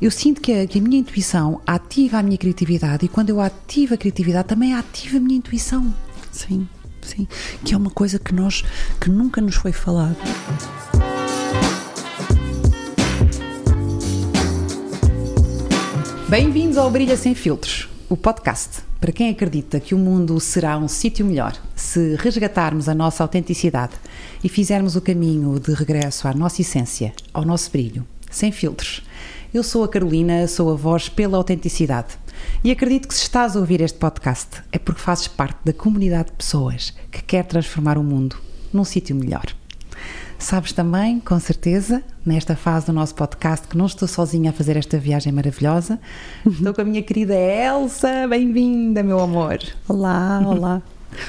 eu sinto que a, que a, minha intuição ativa a minha criatividade e quando eu ativo a criatividade também ativa a minha intuição. Sim, sim. Que é uma coisa que nós que nunca nos foi falado. Bem-vindos ao Brilha Sem Filtros, o podcast para quem acredita que o mundo será um sítio melhor se resgatarmos a nossa autenticidade e fizermos o caminho de regresso à nossa essência, ao nosso brilho, sem filtros. Eu sou a Carolina, sou a voz pela autenticidade. E acredito que se estás a ouvir este podcast é porque fazes parte da comunidade de pessoas que quer transformar o mundo num sítio melhor. Sabes também, com certeza, nesta fase do nosso podcast, que não estou sozinha a fazer esta viagem maravilhosa. Estou com a minha querida Elsa. Bem-vinda, meu amor. Olá, olá.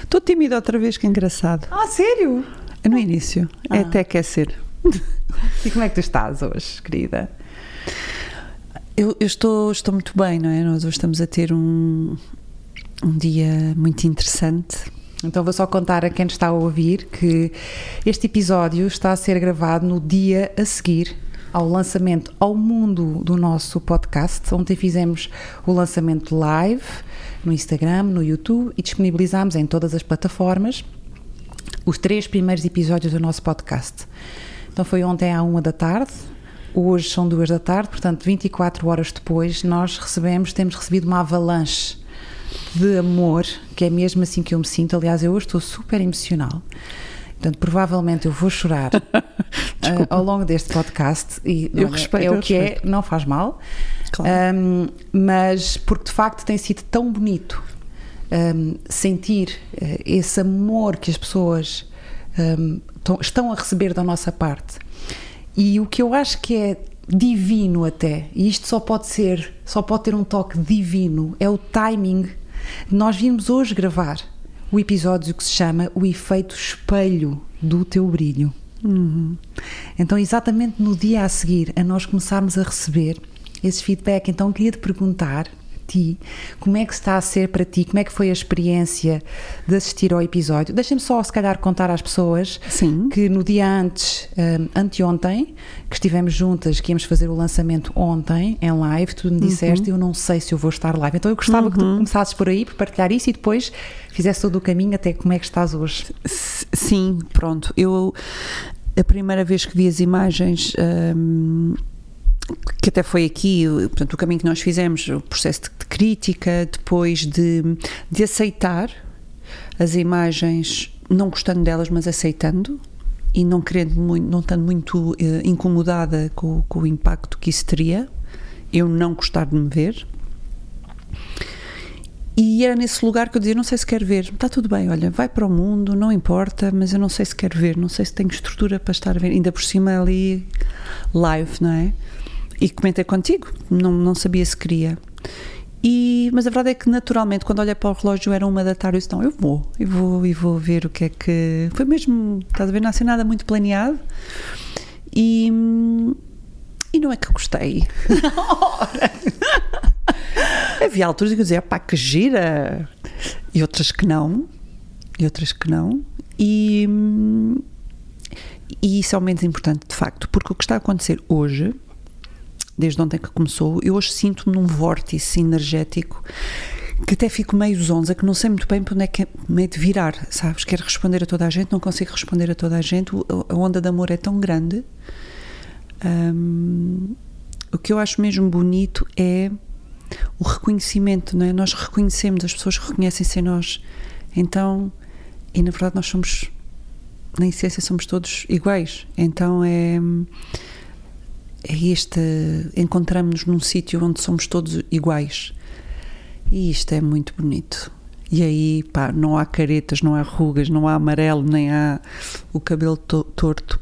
Estou tímida outra vez, que engraçado. Ah, sério? É no início. Ah. É até aquecer. E como é que tu estás hoje, querida? Eu, eu, estou, estou muito bem, não é? Nós hoje estamos a ter um, um dia muito interessante então vou só contar a quem está a ouvir que este episódio está a ser gravado no dia a seguir ao lançamento ao mundo do nosso podcast. Ontem fizemos o lançamento live no Instagram, no YouTube e disponibilizámos em todas as plataformas os três primeiros episódios do nosso podcast. Então foi ontem à uma da tarde, hoje são duas da tarde, portanto 24 horas depois nós recebemos, temos recebido uma avalanche de amor, que é mesmo assim que eu me sinto. Aliás, eu hoje estou super emocional. Portanto, provavelmente eu vou chorar uh, ao longo deste podcast. E eu respeito, é o que é, não faz mal. Claro. Um, mas porque de facto tem sido tão bonito um, sentir uh, esse amor que as pessoas um, estão a receber da nossa parte. E o que eu acho que é divino até, e isto só pode ser, só pode ter um toque divino, é o timing nós vimos hoje gravar o episódio que se chama O Efeito Espelho do Teu Brilho. Uhum. Então, exatamente no dia a seguir, a nós começarmos a receber esse feedback, então queria te perguntar ti, como é que está a ser para ti, como é que foi a experiência de assistir ao episódio. Deixem-me só, se calhar, contar às pessoas Sim. que no dia antes, um, anteontem, que estivemos juntas, que íamos fazer o lançamento ontem, em live, tu me disseste, uhum. eu não sei se eu vou estar live. Então eu gostava uhum. que tu uhum. começasses por aí, por partilhar isso e depois fizesse todo o caminho até como é que estás hoje. Sim, pronto. Eu, a primeira vez que vi as imagens. Um, que até foi aqui, portanto, o caminho que nós fizemos, o processo de, de crítica, depois de, de aceitar as imagens, não gostando delas, mas aceitando e não querendo muito, não estando muito uh, incomodada com, com, o impacto que isso teria, eu não gostar de me ver. E era nesse lugar que eu dizia: não sei se quero ver, está tudo bem, olha, vai para o mundo, não importa, mas eu não sei se quero ver, não sei se tenho estrutura para estar a ver, ainda por cima ali live, não é? E comentei contigo, não, não sabia se queria. E, mas a verdade é que naturalmente quando olhei para o relógio era uma da tarde eu disse, não, eu vou, eu vou e vou ver o que é que foi mesmo, estás a ver, não ser nada muito planeado. E, e não é que gostei. Havia alturas que eu dizia, pá, que gira. E outras que não e outras que não. E, e isso é o menos importante de facto, porque o que está a acontecer hoje desde ontem que começou, eu hoje sinto-me num vórtice energético que até fico meio zonza, que não sei muito bem para onde é que é meio de virar, sabes? Quero responder a toda a gente, não consigo responder a toda a gente, a onda de amor é tão grande. Um, o que eu acho mesmo bonito é o reconhecimento, não é? Nós reconhecemos, as pessoas reconhecem-se em nós. Então, e na verdade nós somos, na essência somos todos iguais. Então é é este encontramos-nos num sítio onde somos todos iguais. E isto é muito bonito. E aí pá não há caretas não há rugas não há amarelo nem há o cabelo to torto.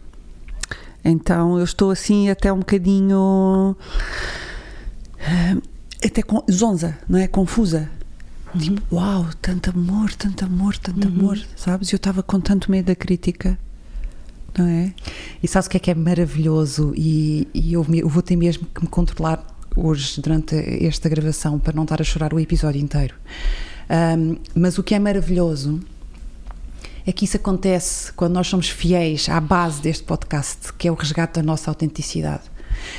Então eu estou assim até um bocadinho eh, até com, zonza não é? Confusa. Uhum. tipo uau tanto amor tanto amor tanto uhum. amor sabes? Eu estava com tanto medo da crítica não é? E sabes o que é que é maravilhoso? E, e eu, eu vou ter mesmo que me controlar hoje durante esta gravação para não estar a chorar o episódio inteiro. Um, mas o que é maravilhoso é que isso acontece quando nós somos fiéis à base deste podcast, que é o resgate da nossa autenticidade.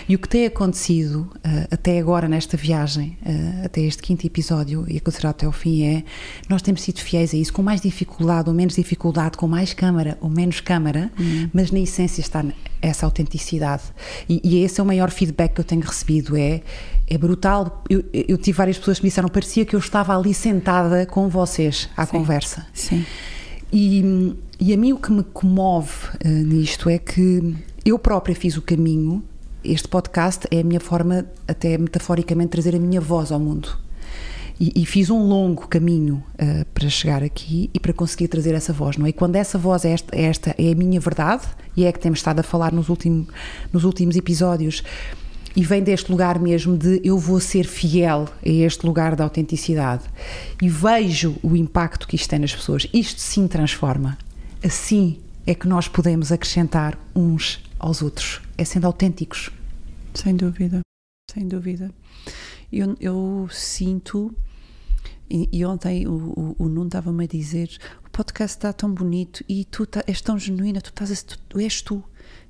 E o que tem acontecido uh, até agora nesta viagem, uh, até este quinto episódio e a considerar até o fim, é nós temos sido fiéis a isso, com mais dificuldade ou menos dificuldade, com mais câmara ou menos câmara, uhum. mas na essência está essa autenticidade. E, e esse é o maior feedback que eu tenho recebido, é é brutal. Eu, eu, tive várias pessoas que me disseram parecia que eu estava ali sentada com vocês à sim, conversa. Sim. E, e a mim o que me comove uh, nisto é que eu própria fiz o caminho. Este podcast é a minha forma, até metaforicamente, de trazer a minha voz ao mundo. E, e fiz um longo caminho uh, para chegar aqui e para conseguir trazer essa voz, não é? E quando essa voz é esta, é esta, é a minha verdade, e é que temos estado a falar nos, último, nos últimos episódios, e vem deste lugar mesmo de eu vou ser fiel a este lugar da autenticidade e vejo o impacto que isto tem nas pessoas. Isto sim transforma. Assim é que nós podemos acrescentar uns aos outros, é sendo autênticos. Sem dúvida, sem dúvida. Eu, eu sinto, e, e ontem o, o, o Nuno estava-me a dizer: o podcast está tão bonito e tu tá, és tão genuína, tu, estás, tu, tu és tu.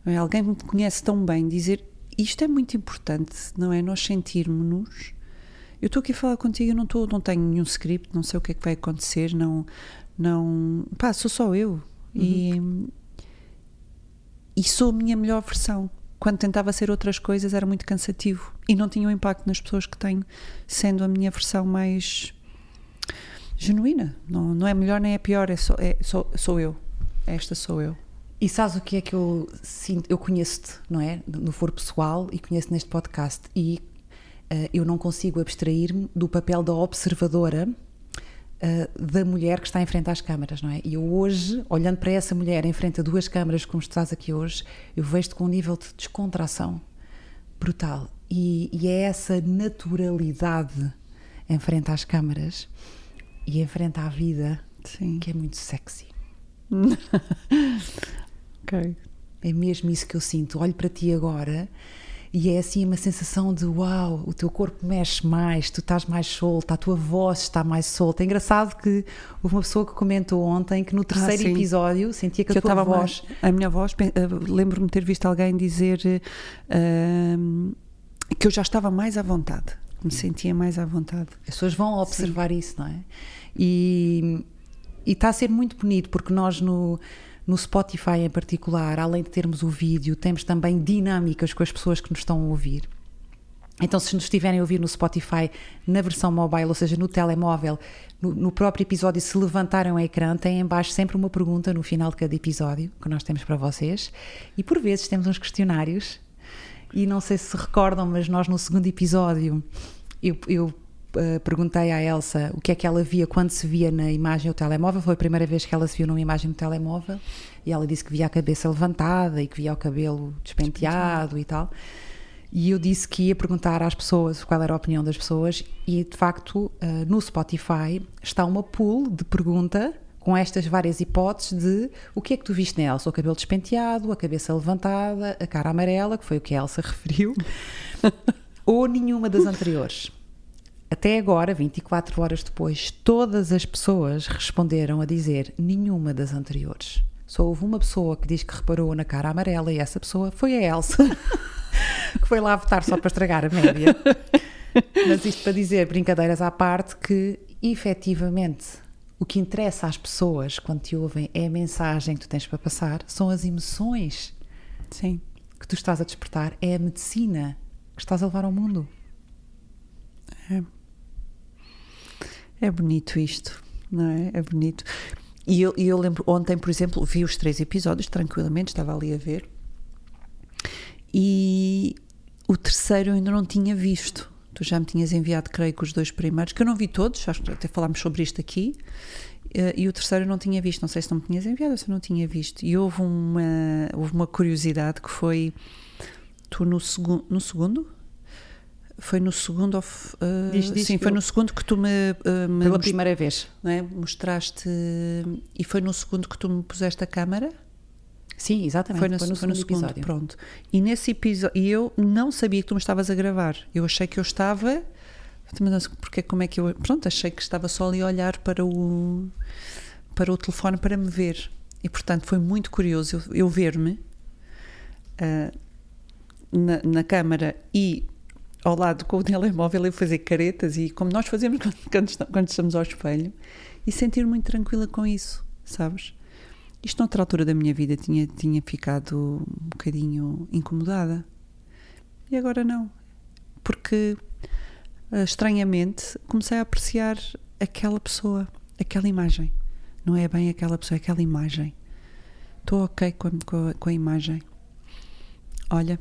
É? Alguém me conhece tão bem, dizer isto é muito importante, não é? Nós sentirmos-nos. Eu estou aqui a falar contigo, eu não, estou, não tenho nenhum script, não sei o que é que vai acontecer, não. não pá, sou só eu. Uhum. E, e sou a minha melhor versão. Quando tentava ser outras coisas era muito cansativo e não tinha o impacto nas pessoas que tenho, sendo a minha versão mais genuína. Não, não é melhor nem é pior, é só, é, sou, sou eu. Esta sou eu. E sabes o que é que eu sinto? Eu conheço-te, não é? No foro pessoal e conheço neste podcast. E uh, eu não consigo abstrair-me do papel da observadora uh, da mulher que está em frente às câmaras, não é? E eu hoje, olhando para essa mulher em frente a duas câmaras, como estás aqui hoje, eu vejo-te com um nível de descontração brutal. E, e é essa naturalidade em frente às câmaras e em frente à vida Sim. que é muito sexy. Ok. É mesmo isso que eu sinto. Olho para ti agora e é assim uma sensação de uau, o teu corpo mexe mais, tu estás mais solta, a tua voz está mais solta. É engraçado que houve uma pessoa que comentou ontem que no ah, terceiro ah, episódio sentia que, que a tua voz. Mais, a minha voz, eh, lembro-me de ter visto alguém dizer uh, que eu já estava mais à vontade, me sentia mais à vontade. As pessoas vão observar sim. isso, não é? E, e está a ser muito bonito porque nós no no Spotify em particular, além de termos o vídeo, temos também dinâmicas com as pessoas que nos estão a ouvir. Então, se nos estiverem a ouvir no Spotify na versão mobile, ou seja, no telemóvel, no, no, próprio episódio, se levantarem o ecrã, tem em baixo sempre uma pergunta no final de cada episódio que nós temos para vocês. E por vezes temos uns questionários. E não sei se se recordam, mas nós no segundo episódio eu, eu uh, perguntei à Elsa o que é que ela via quando se via na imagem o telemóvel. Foi a primeira vez que ela se viu numa imagem do telemóvel e ela disse que via a cabeça levantada e que via o cabelo despenteado e tal. E eu disse que ia perguntar às pessoas qual era a opinião das pessoas, e de facto, uh, no Spotify está uma pool de pergunta com estas várias hipóteses de o que é que tu viste nela? O cabelo despenteado, a cabeça levantada, a cara amarela, que foi o que a Elsa referiu, ou nenhuma das anteriores. Até agora, 24 horas depois, todas as pessoas responderam a dizer nenhuma das anteriores. Só houve uma pessoa que diz que reparou na cara amarela e essa pessoa foi a Elsa, que foi lá votar só para estragar a média. Mas isto para dizer, brincadeiras à parte, que efetivamente o que interessa às pessoas quando te ouvem é a mensagem que tu tens para passar, são as emoções Sim. que tu estás a despertar, é a medicina que estás a levar ao mundo. É. É bonito isto, não é? É bonito. E eu, eu lembro, ontem, por exemplo, vi os três episódios tranquilamente, estava ali a ver. E o terceiro eu ainda não tinha visto. Tu já me tinhas enviado, creio que os dois primeiros, que eu não vi todos, acho que até falámos sobre isto aqui. Eh, e o terceiro eu não tinha visto, não sei se não me tinhas enviado ou se não tinha visto. E houve uma, houve uma curiosidade que foi tu no, segu no segundo foi no segundo uh, diz, diz sim foi no segundo que tu me, uh, me pela primeira vez. é? mostraste e foi no segundo que tu me puseste a câmara? Sim exatamente foi no, foi no, foi no segundo episódio. pronto. E nesse episódio e eu não sabia que tu me estavas a gravar. Eu achei que eu estava porque como é que eu pronto achei que estava só ali a olhar para o para o telefone para me ver. E portanto foi muito curioso eu, eu ver-me uh, na, na câmara e ao lado com o telemóvel e fazer caretas e como nós fazemos quando, estamos ao espelho e sentir muito tranquila com isso, sabes? Isto noutra altura da minha vida tinha, tinha ficado um bocadinho incomodada e agora não, porque uh, estranhamente comecei a apreciar aquela pessoa, aquela imagem. Não é bem aquela pessoa, é aquela imagem. Estou ok com a, com a imagem. Olha,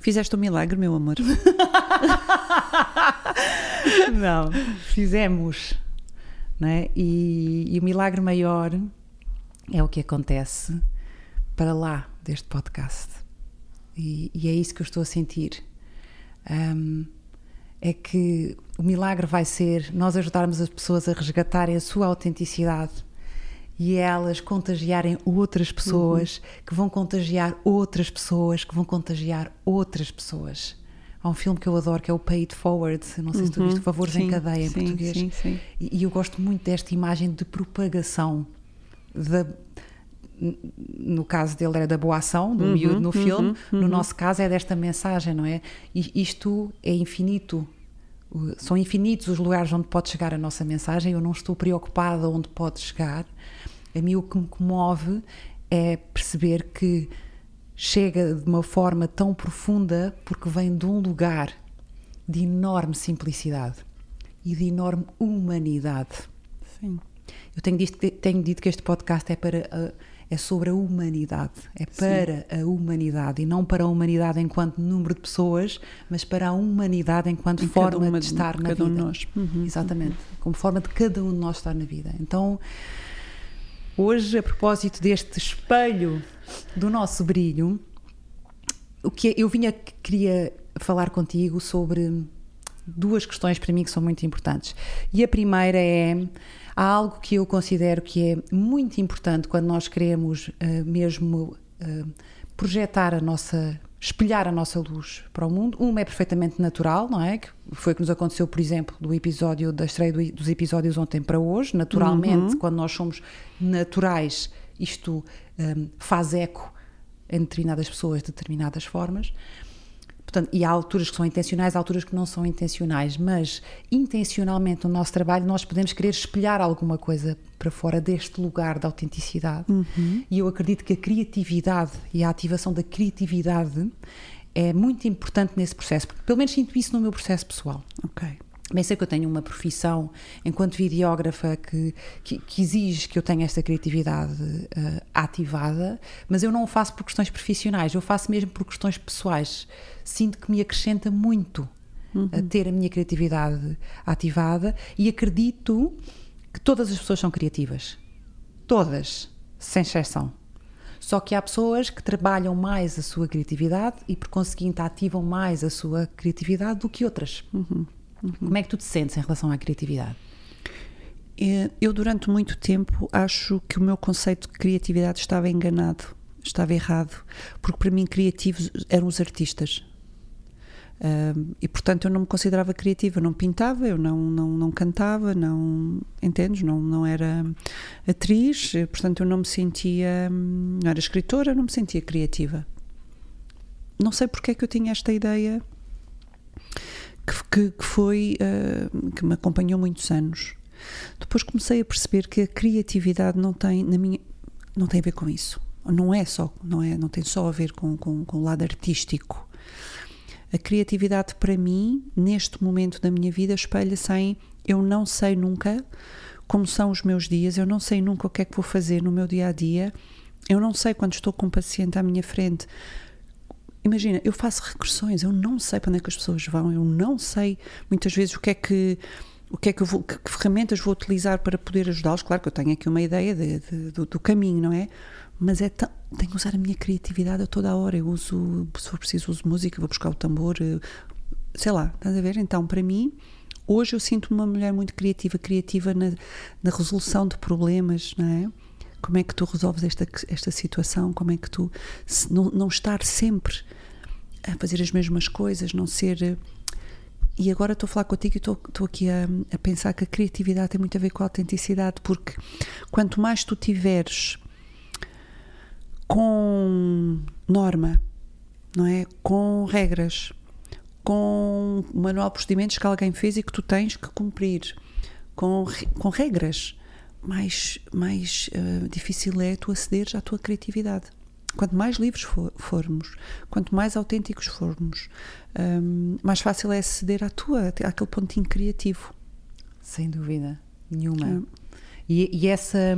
Fizeste um milagre, meu amor? não, fizemos. Né? E, e, o milagre maior é o que acontece para lá deste podcast. E, e é isso que eu estou a sentir. Um, é que o milagre vai ser nós ajudarmos as pessoas a resgatarem a sua autenticidade e elas contagiarem outras pessoas, uhum. que vão contagiar outras pessoas, que vão contagiar outras pessoas. Há um filme que eu adoro que é o Pay It Forward, não sei uhum. se tu viste, Favores sim, em Cadeia em sim, português. Sim, sim. E, e, eu gosto muito desta imagem de propagação da, no caso dele era da boa ação, do uhum, miúdo no filme, uhum, no uhum. nosso caso é desta mensagem, não é? Isto é infinito. São infinitos os lugares onde pode chegar a nossa mensagem. Eu não estou preocupada onde pode chegar. A mim o que me comove é perceber que chega de uma forma tão profunda porque vem de um lugar de enorme simplicidade e de enorme humanidade. Sim. Eu tenho dito, tenho dito que este podcast é para é sobre a humanidade, é para Sim. a humanidade e não para a humanidade enquanto número de pessoas, mas para a humanidade enquanto em forma uma, de estar na vida. Um nós. Uhum, Exatamente, uhum. como forma de cada um de nós estar na vida. Então, hoje, a propósito deste espelho do nosso brilho, o que eu vinha queria falar contigo sobre duas questões para mim que são muito importantes. E a primeira é há algo que eu considero que é muito importante quando nós queremos uh, mesmo uh, projetar a nossa espelhar a nossa luz para o mundo. Uma é perfeitamente natural, não é? Que foi o que nos aconteceu, por exemplo, do episódio da estreia do, dos episódios ontem para hoje. Naturalmente, uhum. quando nós somos naturais, isto um, faz eco em determinadas pessoas, de determinadas formas. Portanto, e há alturas que são intencionais, há alturas que não são intencionais, mas intencionalmente no nosso trabalho nós podemos querer espelhar alguma coisa para fora deste lugar da autenticidade. Uhum. E eu acredito que a criatividade e a ativação da criatividade é muito importante nesse processo, porque pelo menos sinto isso no meu processo pessoal. Ok. Bem, sei que eu tenho uma profissão enquanto videógrafa que, que, que exige que eu tenha esta criatividade uh, ativada, mas eu não o faço por questões profissionais, eu faço mesmo por questões pessoais. Sinto que me acrescenta muito uhum. a ter a minha criatividade ativada e acredito que todas as pessoas são criativas. Todas, sem exceção. Só que há pessoas que trabalham mais a sua criatividade e, por conseguinte, ativam mais a sua criatividade do que outras. Uhum. Uhum. Como é que tu te sentes em relação à criatividade? É, eu, durante muito tempo, acho que o meu conceito de criatividade estava enganado, estava errado, porque para mim, criativos eram os artistas. E portanto eu não me considerava criativa, eu não pintava, eu não, não, não cantava, não entendes? Não, não era atriz, portanto eu não me sentia, não era escritora, não me sentia criativa. Não sei porque é que eu tinha esta ideia que, que foi uh, que me acompanhou muitos anos. Depois comecei a perceber que a criatividade não tem na minha não tem a ver com isso. Não é só não é não tem só a ver com, com, com o lado artístico. A criatividade para mim neste momento da minha vida espelha-se em eu não sei nunca como são os meus dias, eu não sei nunca o que é que vou fazer no meu dia a dia, eu não sei quando estou com um paciente à minha frente imagina, eu faço regressões, eu não sei para onde é que as pessoas vão, eu não sei muitas vezes o que é que o que é que eu vou, que, que ferramentas vou utilizar para poder ajudá-los. Claro que eu tenho aqui uma ideia de, de, do, do, caminho, não é? Mas é tenho que usar a minha criatividade a toda a hora. Eu uso, se for preciso, uso música, vou buscar o tambor, eh, sei lá, estás a ver? Então, para mim, hoje eu sinto uma mulher muito criativa, criativa na, na resolução de problemas, não é? Como é que tu resolves esta, esta situação? Como é que tu não, não estar sempre a fazer as mesmas coisas, não ser. Eh, e agora estou a falar contigo e estou, aqui a, a, pensar que a criatividade tem muito a ver com a autenticidade, porque quanto mais tu tiveres com norma, não é? Com regras, com um manual de procedimentos que alguém fez e que tu tens que cumprir, com, com regras. Mais, mais uh, difícil é tu acederes à tua criatividade. Quanto mais livres for, formos, quanto mais autênticos formos, um, mais fácil é aceder à tua, àquele pontinho criativo. Sem dúvida nenhuma. É. E, e, essa,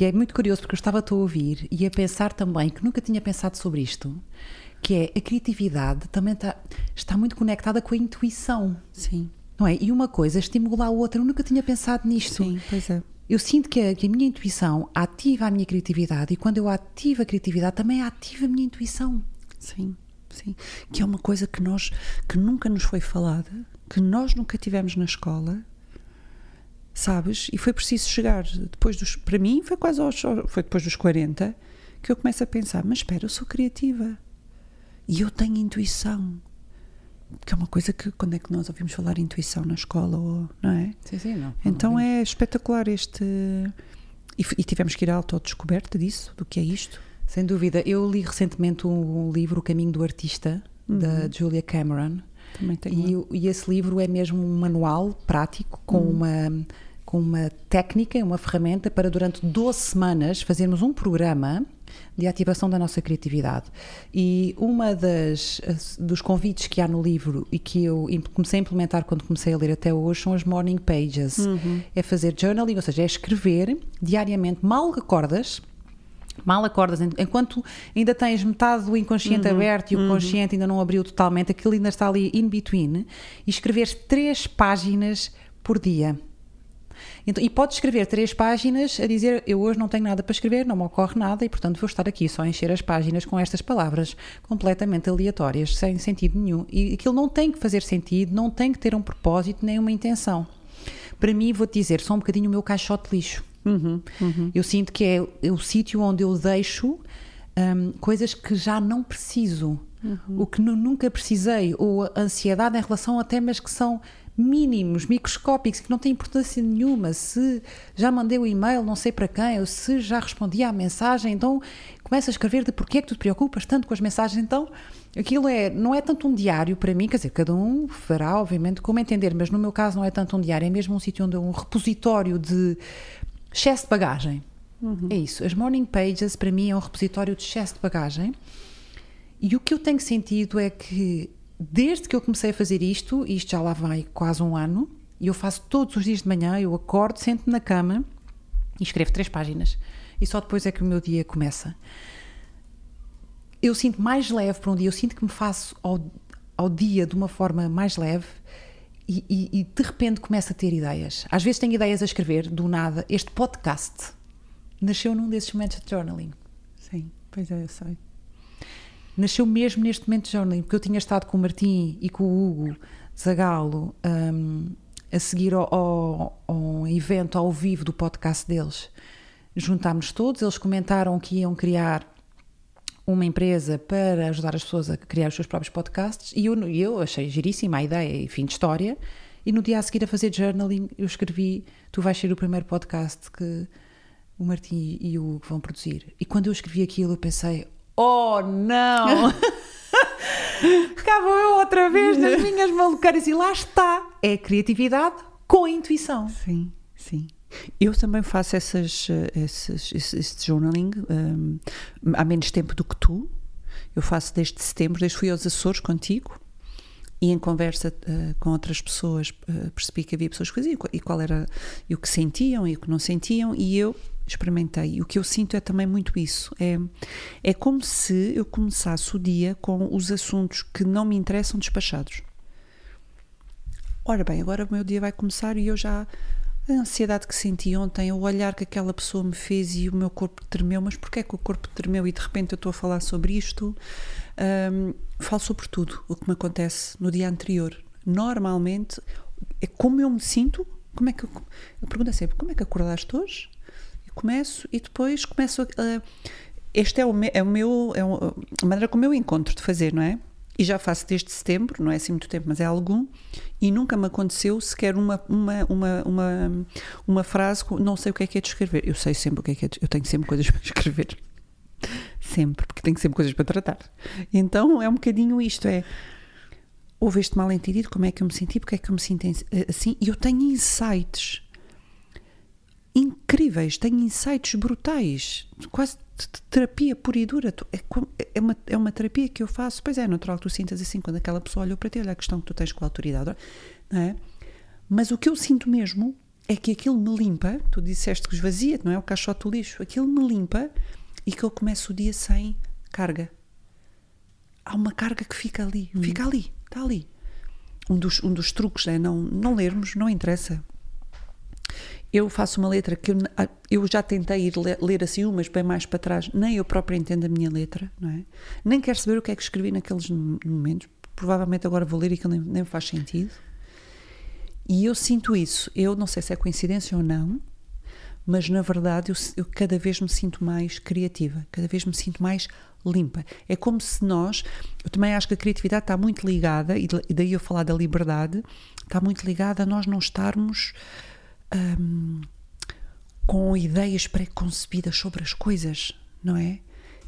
e é muito curioso porque eu estava a ouvir e a pensar também que nunca tinha pensado sobre isto, que é a criatividade também está, está muito conectada com a intuição. Sim. Não é? E uma coisa estimula a outra. Eu nunca tinha pensado nisto. Sim, pois é. Eu sinto que a, que a minha intuição ativa a minha criatividade e quando eu ativo a criatividade também ativa a minha intuição. Sim, sim. Que é uma coisa que nós, que nunca nos foi falada, que nós nunca tivemos na escola sabes? E foi preciso chegar depois dos. Para mim, foi quase aos. Foi depois dos 40 que eu começo a pensar: mas espera, eu sou criativa e eu tenho intuição. Que é uma coisa que, quando é que nós ouvimos falar intuição na escola, ou, não é? Sim, sim, não. Então não é espetacular este. E, e tivemos que ir à autodescoberta disso, do que é isto. Sem dúvida. Eu li recentemente um livro, O Caminho do Artista, uhum. da Julia Cameron. Também tenho. E, e, esse livro é mesmo um manual prático com uhum. uma com uma técnica, uma ferramenta para durante 12 semanas fazermos um programa de ativação da nossa criatividade. E uma das dos convites que há no livro e que eu comecei a implementar quando comecei a ler até hoje são as morning pages. Uhum. É fazer journaling, ou seja, é escrever diariamente, mal acordas, mal acordas, enquanto ainda tens metade do inconsciente uhum, aberto e o uhum. consciente ainda não abriu totalmente, aquilo ainda está ali in between, e escreveres três páginas por dia. Então, e podes escrever três páginas a dizer eu hoje não tenho nada para escrever, não me ocorre nada e portanto vou estar aqui só a encher as páginas com estas palavras completamente aleatórias, sem sentido nenhum. E aquilo não tem que fazer sentido, não tem que ter um propósito nem uma intenção. Para mim, vou-te dizer, só um bocadinho o meu caixote de lixo. Uhum, uhum. Eu sinto que é o sítio onde eu deixo um, coisas que já não preciso, uhum. o que nunca precisei, ou a ansiedade em relação a temas que são mínimos, microscópicos, que não têm importância nenhuma. Se já mandei o e-mail, não sei para quem, ou se já respondi à mensagem, então começa a escrever de porquê é que tu te preocupas tanto com as mensagens. Então, aquilo é, não é tanto um diário para mim, quer dizer, cada um fará, obviamente, como entender, mas no meu caso não é tanto um diário, é mesmo um sítio onde é um repositório de excesso de bagagem. Uhum. É isso. As morning pages, para mim, é um repositório de excesso de bagagem. E o que eu tenho sentido é que desde que eu comecei a fazer isto, isto já lá vai quase um ano, e eu faço todos os dias de manhã, eu acordo, sento na cama e escrevo três páginas. E só depois é que o meu dia começa. Eu sinto mais leve para um dia, eu sinto que me faço ao, ao dia de uma forma mais leve e, e, e de repente começo a ter ideias. Às vezes tenho ideias a escrever, do nada. Este podcast nasceu num desses momentos de journaling. Sim, pois é, eu sei nasceu mesmo neste momento de jornalismo, porque eu tinha estado com o Martim e com o Hugo Zagalo um, a seguir ao, ao, ao, evento ao vivo do podcast deles. Juntámos todos, eles comentaram que iam criar uma empresa para ajudar as pessoas a criar os seus próprios podcasts e eu, eu achei giríssima a ideia e fim de história. E no dia a seguir a fazer journaling, eu escrevi: Tu vais ser o primeiro podcast que o Martim e o Hugo vão produzir. E quando eu escrevi aquilo, eu pensei: Oh, não! Vou eu outra vez nas minhas maluceiras e lá está. É criatividade com a intuição. Sim, sim. Eu também faço essas, esses, esse, journaling um, há menos tempo do que tu. Eu faço desde setembro, desde fui aos Açores contigo e em conversa uh, com outras pessoas uh, percebi que havia pessoas que faziam e qual era e o que sentiam e o que não sentiam e eu experimentei. E o que eu sinto é também muito isso. É, é como se eu começasse o dia com os assuntos que não me interessam despachados. Ora bem, agora o meu dia vai começar e eu já. A ansiedade que senti ontem, o olhar que aquela pessoa me fez e o meu corpo tremeu, mas porquê é que o corpo tremeu e de repente eu estou a falar sobre isto? Um, falo sobre tudo o que me acontece no dia anterior. Normalmente, é como eu me sinto. Como é que eu, a pergunta é sempre: como é que acordaste hoje? Começo e depois começo a. este é o, meu, é o meu. É a maneira como eu encontro de fazer, não é? E já faço desde setembro, não é assim muito tempo, mas é algum, e nunca me aconteceu sequer uma, uma, uma, uma, uma frase, não sei o que é que é de escrever. Eu sei sempre o que é que é de, eu tenho sempre coisas para escrever. sempre, porque tenho sempre coisas para tratar. Então é um bocadinho isto: é houve este mal entendido, como é que eu me senti, porque é que eu me sinto assim, e eu tenho insights incríveis, tenho insights brutais, quase terapia pura e dura. É, é, uma, é uma terapia que eu faço, pois é, natural que tu sintas assim quando aquela pessoa olhou para ti, olha a questão que tu tens com a autoridade, não é? Mas o que eu sinto mesmo é que aquilo me limpa, tu disseste que esvazia, não é o caixote do lixo, aquilo me limpa e que eu começo o dia sem carga. Há uma carga que fica ali, hum. fica ali, está ali. Um dos, um dos truques é não, não lermos, não interessa. Eu faço uma letra que eu, ah, eu já tentei ir ler, ler, assim umas bem mais para trás, nem eu própria entendo a minha letra, não é? Nem quero saber o que é que escrevi naqueles momentos. Provavelmente agora vou ler e aquilo nem, nem faz sentido. E eu sinto isso. Eu não sei se é coincidência ou não, mas na verdade eu, eu, cada vez me sinto mais criativa, cada vez me sinto mais limpa. É como se nós, eu também acho que a criatividade está muito ligada, e daí eu falar da liberdade, está muito ligada a nós não estarmos hum, com ideias pré-concebidas sobre as coisas, não é?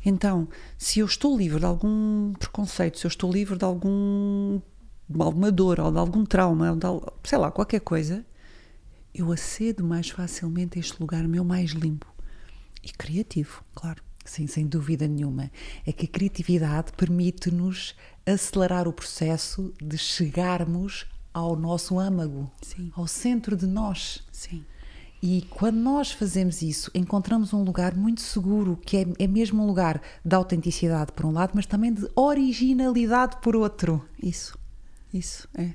Então, se eu estou livre de algum preconceito, se eu estou livre de algum de alguma dor ou de algum trauma, ou de, sei lá, qualquer coisa, eu acedo mais facilmente a este lugar meu mais limpo e criativo, claro. Sim, sem dúvida nenhuma. É que a criatividade permite-nos acelerar o processo de chegarmos ao nosso âmago, Sim. ao centro de nós. Sim. E quando nós fazemos isso, encontramos um lugar muito seguro, que é, é mesmo um lugar de autenticidade por um lado, mas também de originalidade por outro. Isso. Isso, é.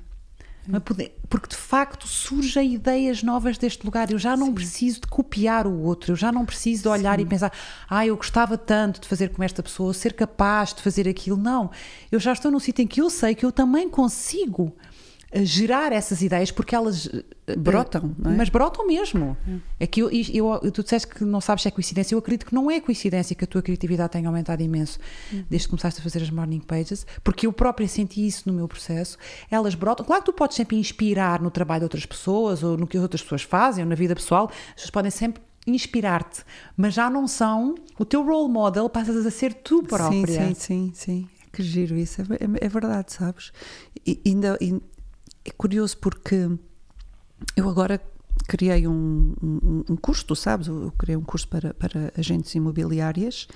Porque de facto surgem ideias novas deste lugar. Eu já não Sim. preciso de copiar o outro, eu já não preciso de olhar Sim. e pensar, ah, eu gostava tanto de fazer como esta pessoa, ser capaz de fazer aquilo. Não, eu já estou num sítio em que eu sei que eu também consigo gerar essas ideias porque elas eh, brotam, é? mas brotam mesmo. É, é que eu, eu, tu disseste que não sabes se é coincidência, eu acredito que não é coincidência que a tua criatividade tenha aumentado imenso hum. desde que começaste a fazer as morning pages, porque eu própria senti isso no meu processo. Elas brotam. Claro que tu podes sempre inspirar no trabalho de outras pessoas ou no que as outras pessoas fazem ou na vida pessoal, as pessoas podem sempre inspirar-te, mas já não são o teu role model, passas a ser tu própria. Sim, sim, sim, sim. Que giro isso, é, é, é verdade, sabes? E ainda, é curioso porque eu agora criei um, um, um curso, tu sabes, eu criei um curso para, para agentes imobiliárias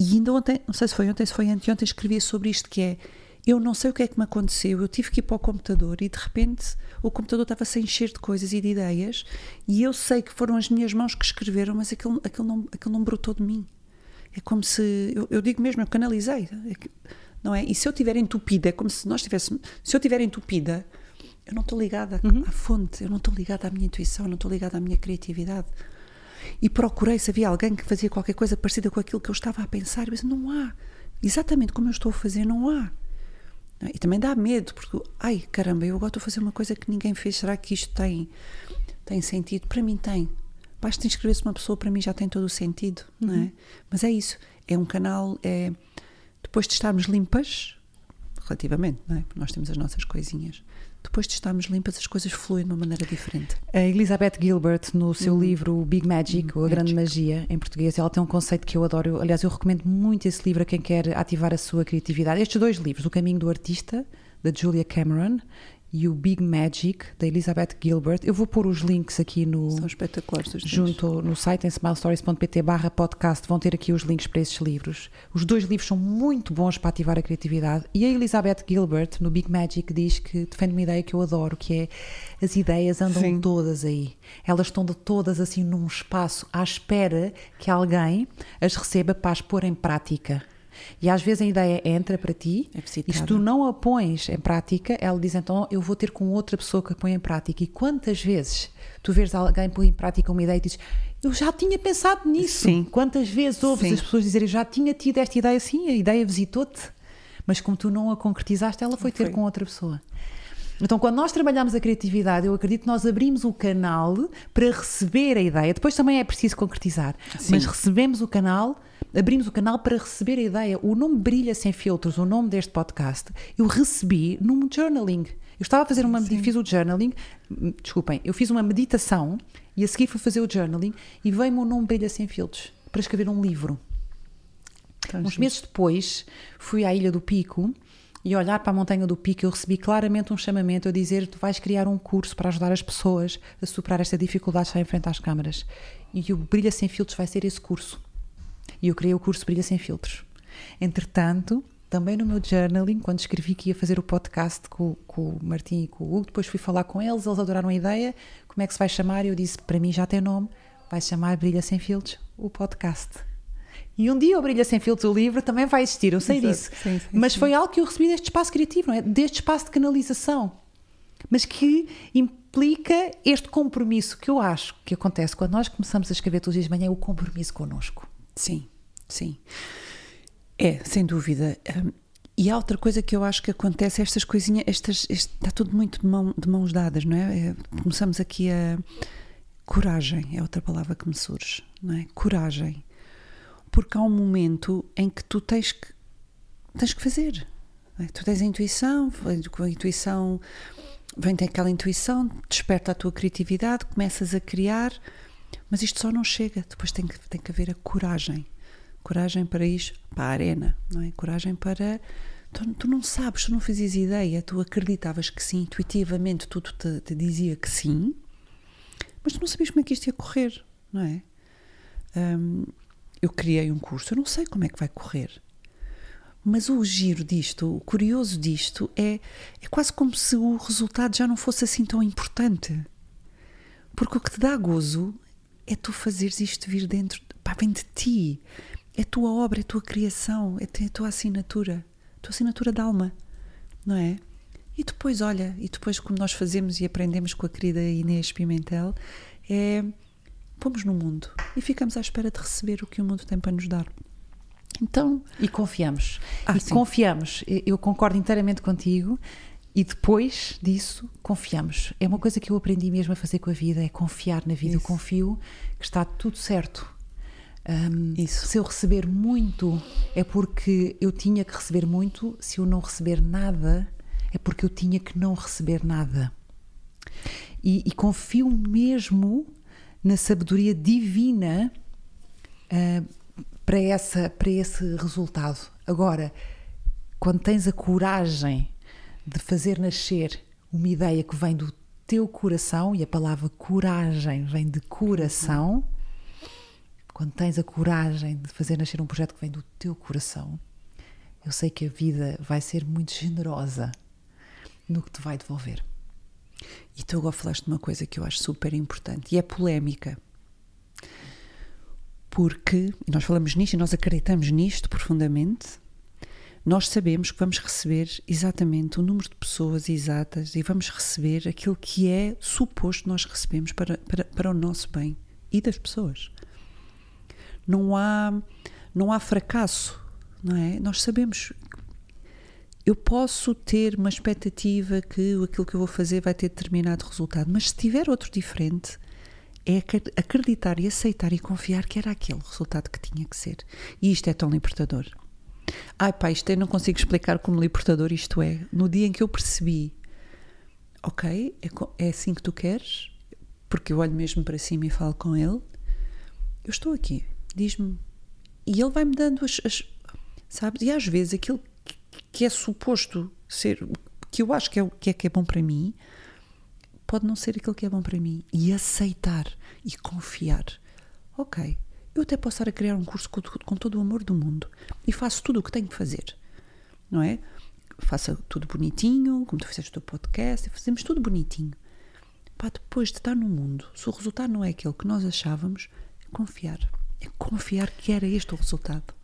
e ainda ontem, não sei se foi ontem, se foi anteontem, escrevi sobre isto que é eu não sei o que é que me aconteceu, eu tive que ir para o computador e de repente o computador estava sem encher de coisas e de ideias e eu sei que foram as minhas mãos que escreveram, mas aquilo, aquilo, não, aquilo não brotou de mim. É como se, eu, eu digo mesmo, eu canalizei. É que, não é? E se eu estiver entupida, é como se nós tivéssemos, se eu estiver entupida, eu não estou ligada uhum. à fonte, eu não estou ligada à minha intuição, eu não estou ligada à minha criatividade. E procurei se havia alguém que fazia qualquer coisa parecida com aquilo que eu estava a pensar, mas não há. Exatamente como eu estou a fazer, não há. E também dá medo, porque, ai caramba, eu agora estou a fazer uma coisa que ninguém fez, será que isto tem, tem sentido? Para mim tem. Basta inscrever-se uma pessoa, para mim já tem todo o sentido, uhum. não é? Uhum. Mas é isso, é um canal, é depois de estarmos limpas, relativamente, não é? Nós temos as nossas coisinhas. Depois de estarmos limpas, as coisas fluem de uma maneira diferente. A Elizabeth Gilbert, no seu uhum. livro Big Magic, uhum. ou A Grande Magia, em português, ela tem um conceito que eu adoro. Aliás, eu recomendo muito esse livro a quem quer ativar a sua criatividade. Estes dois livros, O Caminho do Artista, da Julia Cameron, e o Big Magic da Elizabeth Gilbert. Eu vou pôr os links aqui no São espetaculares junto no site em smilestories.pt/barra podcast vão ter aqui os links para esses livros. Os dois livros são muito bons para ativar a criatividade e a Elizabeth Gilbert no Big Magic diz que defende uma ideia que eu adoro, que é as ideias andam Sim. todas aí. Elas estão de todas assim num espaço à espera que alguém as receba para as pôr em prática. E às vezes a ideia entra para ti é e se tu não a pões em prática, ela diz então eu vou ter com outra pessoa que a põe em prática. E quantas vezes tu vês alguém pôr em prática uma ideia e dizes eu já tinha pensado nisso. Sim. Quantas vezes ouves Sim. as pessoas dizerem eu já tinha tido esta ideia assim, a ideia visitou-te, mas como tu não a concretizaste, ela foi, foi ter com outra pessoa. Então, quando nós trabalhamos a criatividade, eu acredito que nós abrimos o canal para receber a ideia. Depois também é preciso concretizar, Sim. mas recebemos o canal abrimos o canal para receber a ideia. O nome Brilha Sem Filtros, o nome deste podcast, eu recebi num journaling. Eu estava a fazer uma. Sim. Fiz o journaling, desculpem, eu fiz uma meditação e a seguir fui fazer o journaling e veio-me o nome Brilha Sem Filtros para escrever um livro. Tão Uns meses depois, fui à Ilha do Pico e olhar para a montanha do Pico, eu recebi claramente um chamamento a dizer: Tu vais criar um curso para ajudar as pessoas a superar esta dificuldade de estar em frente às câmaras. E o Brilha Sem Filtros vai ser esse curso. E eu criei o curso Brilha Sem Filtros. Entretanto, também no meu journaling, quando escrevi que ia fazer o podcast com, com o Martim e com o Hugo, depois fui falar com eles, eles adoraram a ideia. Como é que se vai chamar? E eu disse: Para mim já tem nome, vai se chamar Brilha Sem Filtros, o podcast. E um dia o Brilha Sem Filtros, o livro, também vai existir, eu sei Exato. disso. Sim, sim, Mas sim. foi algo que eu recebi deste espaço criativo, não é? deste espaço de canalização. Mas que implica este compromisso que eu acho que acontece quando nós começamos a escrever todos os dias de manhã, é o compromisso connosco. Sim, sim. É, sem dúvida. Um, e há outra coisa que eu acho que acontece, estas coisinhas, estas, este, está tudo muito de, mão, de mãos dadas, não é? é? Começamos aqui a. Coragem é outra palavra que me surge, não é? Coragem porque há um momento em que tu tens que, tens que fazer. É? Tu tens a intuição, com a intuição vem aquela intuição, desperta a tua criatividade, começas a criar, mas isto só não chega. Depois tem que, tem que haver a coragem. Coragem para ir para a arena, não é? Coragem para. Tu, tu não sabes, tu não fazias ideia, tu acreditavas que sim, intuitivamente tudo te, te dizia que sim, mas tu não sabias como é que isto ia correr, não é? Um, eu criei um curso, eu não sei como é que vai correr. Mas o giro disto, o curioso disto, é, é quase como se o resultado já não fosse assim tão importante. Porque o que te dá gozo é tu fazeres isto vir dentro, pá, vem de ti. É a tua obra, é a tua criação, é a tua assinatura, a tua assinatura de alma, não é? E depois, olha, e depois como nós fazemos e aprendemos com a querida Inês Pimentel, é pomos no mundo e ficamos à espera de receber o que o mundo tem para nos dar. Então, e confiamos. Ah, e sim. confiamos. Eu concordo inteiramente contigo. E depois disso, confiamos. É uma coisa que eu aprendi mesmo a fazer com a vida, é confiar na vida. Isso. Eu confio que está tudo certo. Um, Isso. Se eu receber muito, é porque eu tinha que receber muito. Se eu não receber nada, é porque eu tinha que não receber nada. E, e confio mesmo na sabedoria divina uh, para, essa, para esse resultado. Agora, quando tens a coragem de fazer nascer uma ideia que vem do teu coração, e a palavra coragem vem de coração, quando tens a coragem de fazer nascer um projeto que vem do teu coração, eu sei que a vida vai ser muito generosa no que te vai devolver. E tu agora falaste de uma coisa que eu acho super importante e é polémica. Porque nós falamos nisto e nós acreditamos nisto profundamente. Nós sabemos que vamos receber exatamente o número de pessoas exatas e vamos receber aquilo que é suposto nós recebemos para, para, para o nosso bem e das pessoas. Não há, não há fracasso, não é? Nós sabemos eu posso ter uma expectativa que aquilo que eu vou fazer vai ter determinado resultado, mas se tiver outro diferente, é acreditar e aceitar e confiar que era aquele resultado que tinha que ser. E isto é tão libertador. Ai pá, isto eu não consigo explicar como libertador isto é. No dia em que eu percebi, ok, é, é assim que tu queres, porque eu olho mesmo para cima e falo com ele, eu estou aqui, diz-me. E ele vai-me dando as, as. Sabes? E às vezes aquilo que é suposto ser, que eu acho que é, que é que é bom para mim, pode não ser aquilo que é bom para mim. E aceitar e confiar. Ok, eu até posso estar a criar um curso com, com todo o amor do mundo e faço tudo o que tenho que fazer, não é? Faça tudo bonitinho, como tu fizeste o teu podcast, fazemos tudo bonitinho. Pá, depois de estar no mundo, se o resultado não é aquele que nós achávamos, é confiar. É confiar que era este o resultado.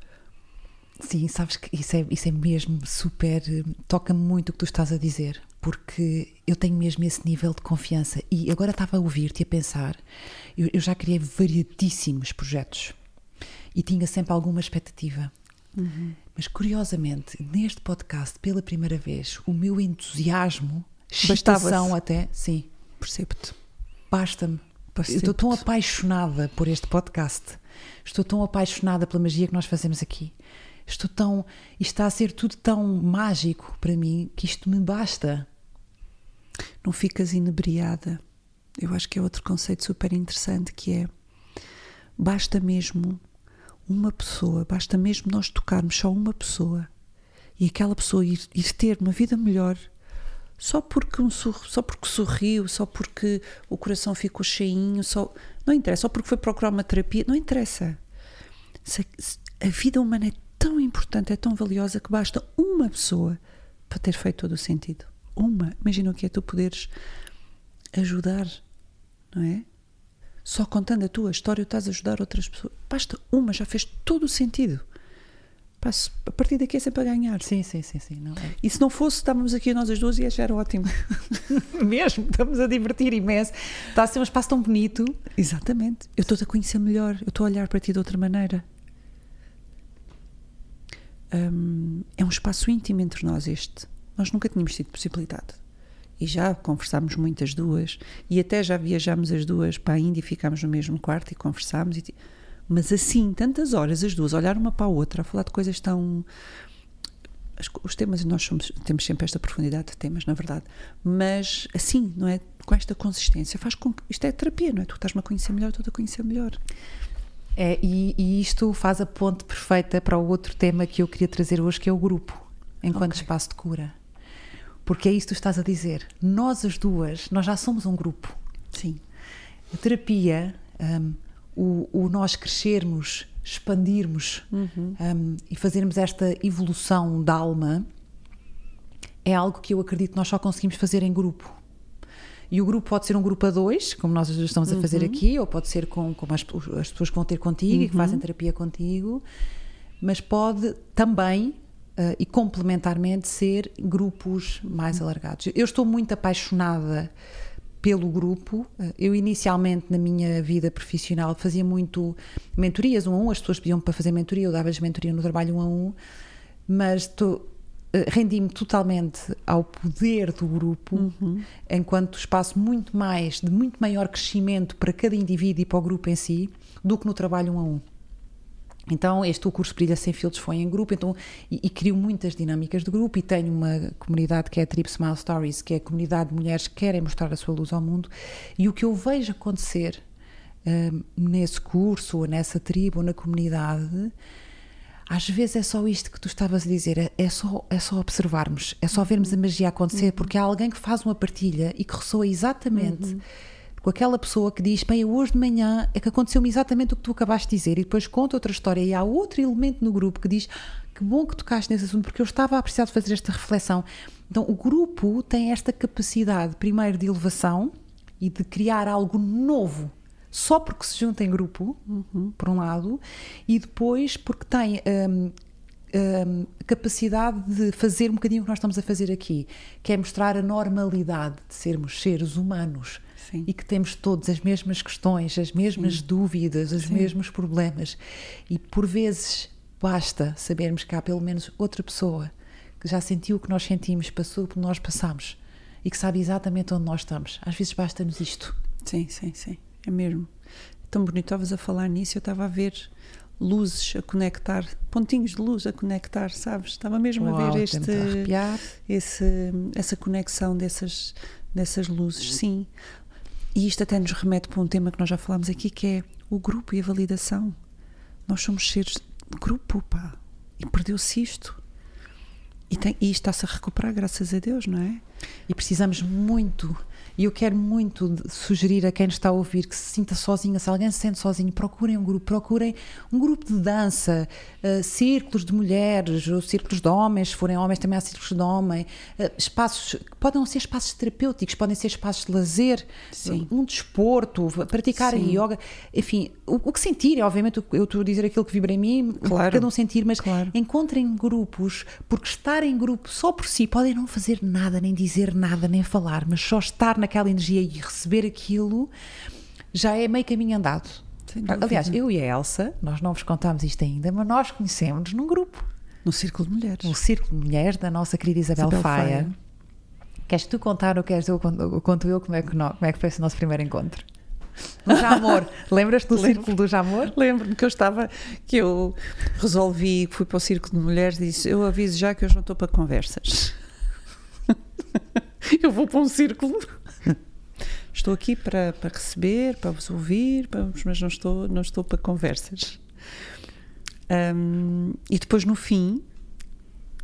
Sim, sabes que isso é, isso é mesmo super. Toca-me muito o que tu estás a dizer, porque eu tenho mesmo esse nível de confiança. E agora estava a ouvir-te e a pensar, eu, eu, já criei variadíssimos projetos e tinha sempre alguma expectativa. Uhum. Mas curiosamente, neste podcast, pela primeira vez, o meu entusiasmo, excitação até, sim, percebo-te. Basta-me. Estou tão apaixonada por este podcast. Estou tão apaixonada pela magia que nós fazemos aqui estou tão. Isto está a ser tudo tão mágico para mim que isto me basta. Não ficas inebriada. Eu acho que é outro conceito super interessante que é basta mesmo uma pessoa, basta mesmo nós tocarmos só uma pessoa e aquela pessoa ir, ir ter uma vida melhor só porque um só porque sorriu, só porque o coração ficou cheinho, só não interessa, só porque foi procurar uma terapia, não interessa. Se, se, a vida humana é tão importante, é tão valiosa que basta uma pessoa para ter feito todo o sentido. Uma. Imagina o que é tu poderes ajudar, não é? Só contando a tua história, estás a ajudar outras pessoas. Basta uma, já fez todo o sentido. Passo, a partir daqui é sempre a ganhar. Sim, sim, sim. sim não é. E se não fosse, estávamos aqui nós as duas e já era ótimo. Mesmo, estamos a divertir imenso. Está a ser um espaço tão bonito. Exatamente. Eu estou-te a conhecer melhor, eu estou a olhar para ti de outra maneira. Um, é um espaço íntimo entre nós este. Nós nunca tínhamos tido possibilidade. E já conversámos muitas duas, e até já viajámos as duas para a Índia e ficámos no mesmo quarto e conversámos. E, mas assim, tantas horas as duas, olhar uma para a outra, a falar de coisas tão. Os temas, nós somos, temos sempre esta profundidade de temas, na verdade, mas assim, não é? Com esta consistência, faz com que. Isto é terapia, não é? Tu estás-me a conhecer melhor, estou-te a conhecer melhor. É, e, e, isto faz a ponte perfeita para o outro tema que eu queria trazer hoje, que é o grupo, enquanto okay. espaço de cura. Porque é isso que tu estás a dizer. Nós as duas, nós já somos um grupo. Sim. A terapia, um, o, o, nós crescermos, expandirmos uhum. um, e fazermos esta evolução da alma é algo que eu acredito que nós só conseguimos fazer em grupo. E o grupo pode ser um grupo a dois, como nós estamos a fazer uhum. aqui, ou pode ser com, com as, as, pessoas que vão ter contigo uhum. e que fazem uhum. terapia contigo, mas pode também uh, e complementarmente ser grupos mais alargados. Eu estou muito apaixonada pelo grupo. Eh, eu inicialmente na minha vida profissional fazia muito mentorias um a um, as pessoas pediam para fazer mentoria, eu dava-lhes mentoria no trabalho um a um, mas estou eh, rendi-me totalmente ao poder do grupo, uhum. enquanto espaço muito mais, de muito maior crescimento para cada indivíduo e para o grupo em si, do que no trabalho um a um. Então, este o curso Brilha Sem Filtros foi em grupo, então, e, e crio muitas dinâmicas de grupo e tenho uma comunidade que é a Trip Smile Stories, que é a comunidade de mulheres que querem mostrar a sua luz ao mundo, e o que eu vejo acontecer um, nesse curso, ou nessa tribo, ou na comunidade, às vezes é só isto que tu estavas a dizer, é, é, só, é só observarmos, é só vermos a magia acontecer, uhum. porque há alguém que faz uma partilha e que ressoa exatamente uhum. Com aquela pessoa que diz: Bem, hoje de manhã é que aconteceu-me exatamente o que tu acabaste de dizer, e depois conta outra história, e há outro elemento no grupo que diz: Que bom que tocaste nesse assunto, porque eu estava a precisar de fazer esta reflexão. Então, o grupo tem esta capacidade, primeiro, de elevação e de criar algo novo só porque se junta em grupo, uhum. por um lado, e depois porque tem um, um, capacidade de fazer um bocadinho o que nós estamos a fazer aqui, que é mostrar a normalidade de sermos seres humanos. Sim. E que temos todas as mesmas questões, as mesmas Sim. dúvidas, os Sim. mesmos problemas. E por vezes basta sabermos que há pelo menos outra pessoa que já sentiu o que nós sentimos, passou o que nós passamos e que sabe exatamente onde nós estamos. Às vezes basta-nos isto. Sim, sim, sim é mesmo. Tão bonito, estavas a falar nisso, eu estava a ver luzes a conectar, pontinhos de luz a conectar, sabes? Estava mesmo Uau, a ver este, esse, essa conexão dessas, dessas luzes, sim. E isto até nos remete para um tema que nós já falámos aqui, que é o grupo e a validação. Nós somos seres de grupo, pá. E perdeu-se isto. E, tem, e está-se a recuperar, graças a Deus, não é? E precisamos muito e eu quero muito sugerir a quem está a ouvir que se sinta sozinha, se alguém se sente sozinho, procurem um grupo, procurem um grupo de dança, uh, círculos de mulheres, ou círculos de homens, se forem homens também há círculos de homem, uh, espaços, podem ser espaços terapêuticos, podem ser espaços de lazer, Sim. um desporto, praticar Sim. yoga, enfim, o, o, que sentirem, obviamente eu estou a dizer aquilo que vibra em mim, claro. cada um sentir, mas claro. encontrem grupos, porque estar em grupo só por si podem não fazer nada, nem dizer nada, nem falar, mas só estar na aquela energia e receber aquilo, já é meio caminho andado. Aliás, eu e a Elsa, nós não vos contamos isto ainda, mas nós conhecemos num grupo. No Círculo de Mulheres. No Círculo de Mulheres da nossa querida Isabel, Isabel Faia. Faia. Queres tu contar ou queres eu conto eu como é que, como é que foi esse nosso primeiro encontro? No Jamor. Lembras-te do Lembro. Círculo do Jamor? Lembro-me que eu estava, que eu resolvi, fui para o Círculo de Mulheres e disse: Eu aviso já que hoje não estou para conversas. eu vou para um círculo estou aqui para, para receber, para vos ouvir, para, mas não estou, não estou para conversas. Um, e depois no fim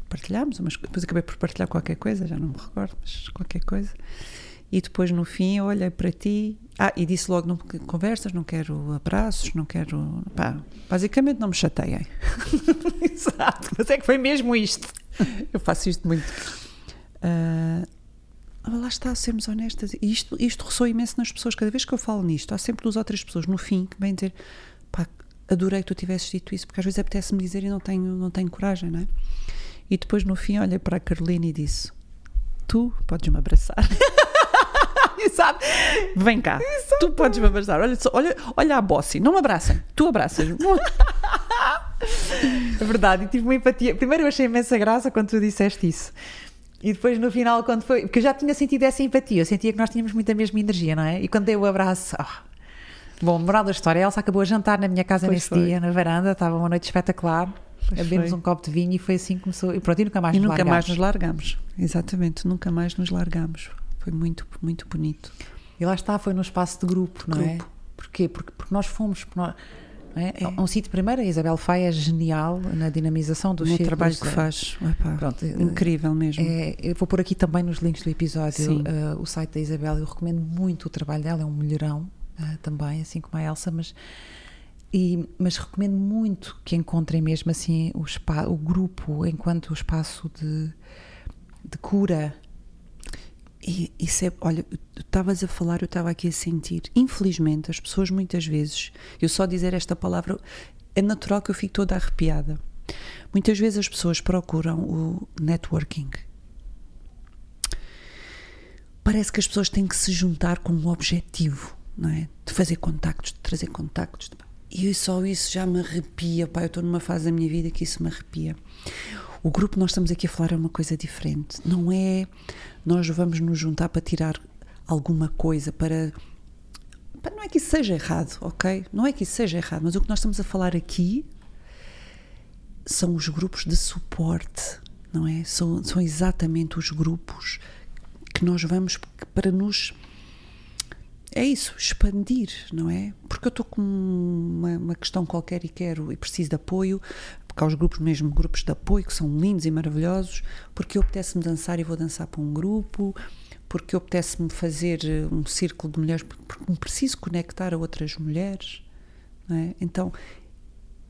partilhámos, mas depois acabei por partilhar qualquer coisa, já não me recordo, mas qualquer coisa. E depois no fim eu olhei para ti, ah, e disse logo: não conversas, não quero abraços, não quero. Pá, basicamente não me chateiem. Exato, mas é que foi mesmo isto. Eu faço isto muito. Uh, lá está, sermos honestas. E isto, isto ressoa imenso nas pessoas. Cada vez que eu falo nisto, há sempre duas ou três pessoas no fim que vêm dizer: pá, adorei que tu tivesses dito isso, porque às vezes apetece-me dizer e não tenho, não tenho coragem, não é? E depois no fim olhei para a Carolina e disse: Tu podes me abraçar. Exato. Vem cá, Exato. tu podes me abraçar. Olha, olha, olha a Bossi, não me abraçem, tu abraças. é verdade, e tive uma empatia. Primeiro eu achei imensa graça quando tu disseste isso. E depois no final, quando foi. Porque eu já tinha sentido essa empatia, eu sentia que nós tínhamos muita mesma energia, não é? E quando dei o abraço. Oh. Bom, moral da história, a Elsa acabou a jantar na minha casa pois nesse foi. dia, na varanda, estava uma noite espetacular. Bebemos um copo de vinho e foi assim que começou. E pronto, e nunca mais e nos nunca mais nos largamos. Exatamente, nunca mais nos largamos. Foi muito, muito bonito. E lá está, foi no espaço de grupo, não é? grupo. é? Porquê? Porque, porque nós fomos. Porque nós, é? É. Um sítio, primeiro, a Isabel Fai é genial na dinamização do no trabalho que faz. Pronto, incrível mesmo. É, eu vou pôr aqui também nos links do episódio uh, o site da Isabel. Eu recomendo muito o trabalho dela, é um melhorão uh, também, assim como a Elsa, mas. E, mas recomendo muito que encontrem mesmo assim o, spa, o grupo enquanto espaço de, de cura e isso é, olha, estavas a falar, eu estava aqui a sentir. Infelizmente, as pessoas muitas vezes, eu só dizer esta palavra, é natural que eu fique toda arrepiada. Muitas vezes as pessoas procuram o networking. Parece que as pessoas têm que se juntar com um objetivo, não é? De fazer contactos, de trazer contactos. E só isso já me arrepia, pá, eu estou numa fase da minha vida que isso me arrepia. O grupo nós estamos aqui a falar é uma coisa diferente. Não é nós vamos nos juntar para tirar alguma coisa, para. Não é que isso seja errado, ok? Não é que isso seja errado, mas o que nós estamos a falar aqui são os grupos de suporte, não é? São, são exatamente os grupos que nós vamos para nos. É isso, expandir, não é? Porque eu estou com uma, uma questão qualquer e quero e preciso de apoio, porque há os grupos mesmo, grupos de apoio que são lindos e maravilhosos, porque eu apetece-me dançar e vou dançar para um grupo, porque eu apetece-me fazer eh, um círculo de mulheres, porque me preciso conectar a outras mulheres, é? Então,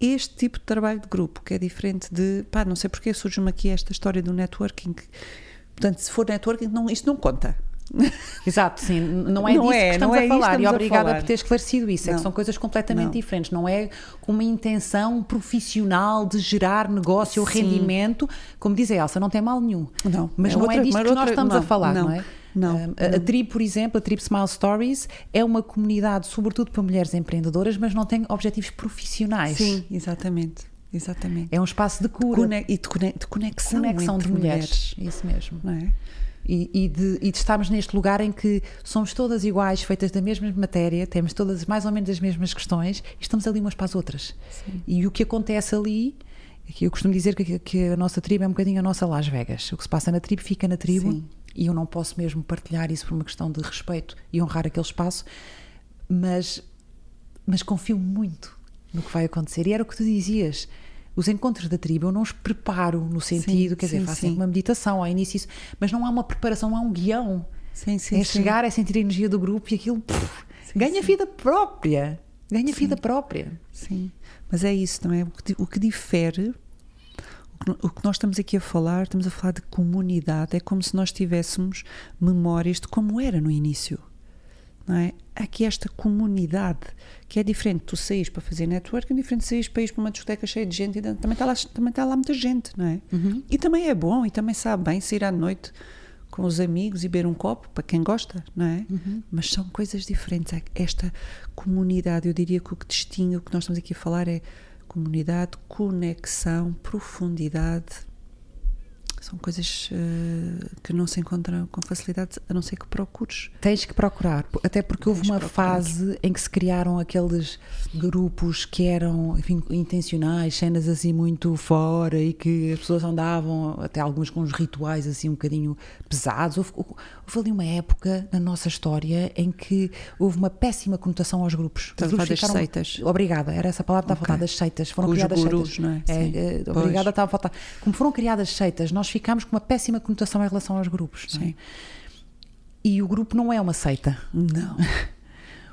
este tipo de trabalho de grupo, que é diferente de, pá, não sei porque surge-me aqui esta história do networking, portanto, se for networking, não, isto não conta, Exato, sim. Não é não disso é, que estamos é a falar. E obrigada por ter esclarecido isso. Não. É que são coisas completamente não. diferentes. Não é com uma intenção profissional de gerar negócio ou rendimento. Como diz a Elsa, não tem mal nenhum. Não. Mas é não é outra, é disto que outra, nós estamos a falar, não, é? Não, a, a tribo, por exemplo, a tribo Smile Stories é uma comunidade, sobretudo para mulheres empreendedoras, mas não tem objetivos profissionais. Sim, exatamente. Exatamente. É um espaço de cura. De e de, conexão, conexão de mulheres. mulheres. Isso mesmo. Não é? E, e, de, e de estarmos neste lugar em que somos todas iguais, feitas da mesma matéria, temos todas mais ou menos as mesmas questões e estamos ali umas para as outras. Sim. E o que acontece ali, eu costumo dizer que, que, a nossa tribo é um bocadinho a nossa Las Vegas. O que se passa na tribo fica na tribo Sim. e eu não posso mesmo partilhar isso por uma questão de respeito e honrar aquele espaço, mas, mas confio muito no que vai acontecer. E era o que tu dizias os encontros da tribo eu não os preparo no sentido, sim, quer sim, dizer, faço uma meditação ao início, mas não há uma preparação, há um guião. Sim, sim, é chegar, é sentir a energia do grupo e aquilo puf, ganha vida própria. Ganha vida própria. Sim, mas é isso, não é? O que, o que difere o que nós estamos aqui a falar, estamos a falar de comunidade, é como se nós tivéssemos memórias de como era no início não é? Há aqui esta comunidade que é diferente. Tu saís para fazer networking, é diferente de saís para ir para uma discoteca cheia de gente e também está lá, também está lá muita gente, não é? Uhum. E também é bom e também sabe bem sair à noite com os amigos e beber um copo, para quem gosta, não é? Uhum. Mas são coisas diferentes. Esta comunidade, eu diria que o que distingue, o que nós estamos aqui a falar é comunidade, conexão, profundidade são coisas uh, que não se encontram com facilidade, a não ser que procures. Tens que procurar, até porque houve uma fase em que se criaram aqueles grupos que eram enfim, intencionais, cenas assim muito fora e que as pessoas andavam, até alguns com uns rituais assim um bocadinho pesados. Houve, houve ali uma época na nossa história em que houve uma péssima conotação aos grupos. Estás a falar das seitas. Obrigada, era essa palavra que estava a falar das seitas. Foram Os criadas gurus, seitas. não é? É, é, obrigada, estava a faltar. Como foram criadas seitas, nós ficámos com uma péssima conotação em relação aos grupos. é? Sim. E o grupo não é uma seita. Não.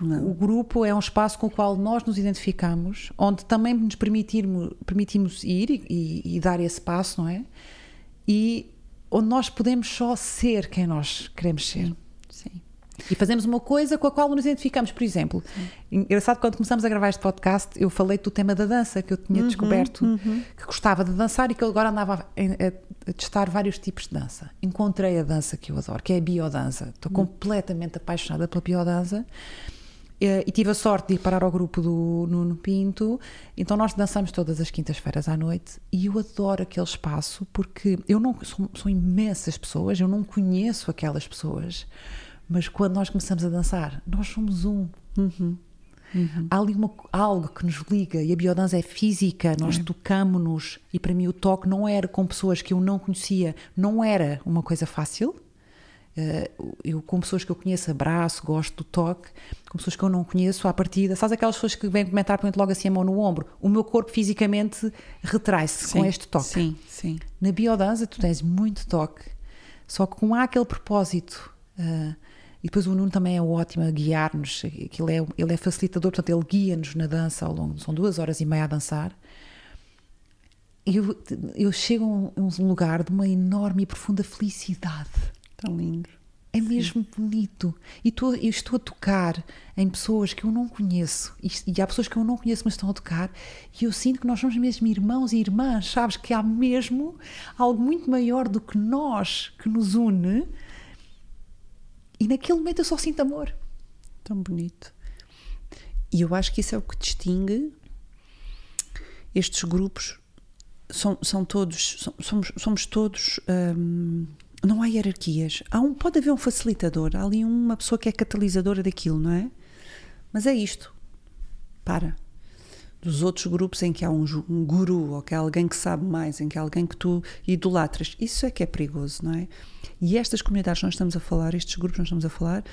Não. O grupo é um espaço com o qual nós nos identificamos, onde também nos permitirmos, permitimos ir e, e- e dar esse passo, não é? E onde nós podemos só ser quem nós queremos ser. Sim. E fazemos uma coisa com a qual nos identificamos. Por exemplo, engraçado, quando começamos a gravar este podcast, eu falei do tema da dança, que eu tinha descoberto que gostava de dançar e que eu agora andava a, a- a testar vários tipos de dança. Encontrei a dança que eu adoro, que é a biodança. Estou completamente apaixonada pela biodança. Eh, E tive a sorte de ir parar ao grupo do Nuno Pinto, então nós dançamos todas as quintas-feiras à noite e eu adoro aquele espaço porque eu não são, são imensas pessoas, eu não conheço aquelas pessoas, mas quando nós começamos a dançar, nós somos um. Há ali uma- algo que nos liga e a biodança é física, nós tocamos-nos e para mim o toque não era com pessoas que eu não conhecia, não era uma coisa fácil. Eh, eu com pessoas que eu conheço abraço, gosto do toque, com pessoas que eu não conheço à partida, sabes aquelas pessoas que vêm comentar põem logo assim a mão no ombro, o meu corpo fisicamente retrai-se com este toque. Sim, sim. Na biodança tu tens muito toque, só que com aquele propósito. ah, e depois o Nuno também é ótimo a guiar-nos, aquilo é, ele é facilitador, portanto ele guia-nos na dança ao longo, são duas horas e meia a dançar. Eu, eu chego a um, um lugar de uma enorme e profunda felicidade. Tão lindo. É mesmo bonito. E tô- eu estou a tocar em pessoas que eu não conheço. E, e há pessoas que eu não conheço, mas estão a tocar. E eu sinto que nós somos mesmo irmãos e irmãs. Sabes que há mesmo algo muito maior do que nós que nos une. E naquele momento eu só sinto amor. Tão bonito. E eu acho que isso é o que distingue estes grupos. São, são todos, são- somos, somos todos. hum, não há hierarquias. Há um, pode haver um facilitador, há ali uma pessoa que é catalisadora daquilo, não é? Mas é isto. Para. Dos outros grupos em que há um, um guru ou que há alguém que sabe mais, em que há alguém que tu idolatras, isso é que é perigoso, não é? E estas comunidades que nós estamos a falar, estes grupos que nós estamos a falar,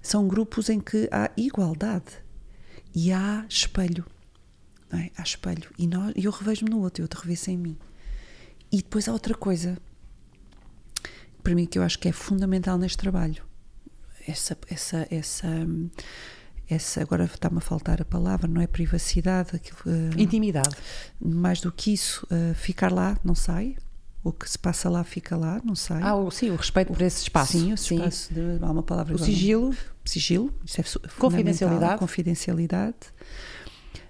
são grupos em que há igualdade e há espelho. Não é? Há espelho. E nós, eu revejo-me no outro, eu te revejo em mim. E depois há outra coisa, para mim, que eu acho que é fundamental neste trabalho. Essa, essa, essa, essa agora está-me a faltar a palavra, não é privacidade, aquilo, eh, Intimidade. mais do que isso, eh, ficar lá, não sai. O que se passa lá fica lá, não sai. Ah, o, sim, o respeito por esse espaço. Sim, esse espaço de, há uma palavra O agora, não- sigilo. sigilo, isso é Confidencialidade. confidencialidade.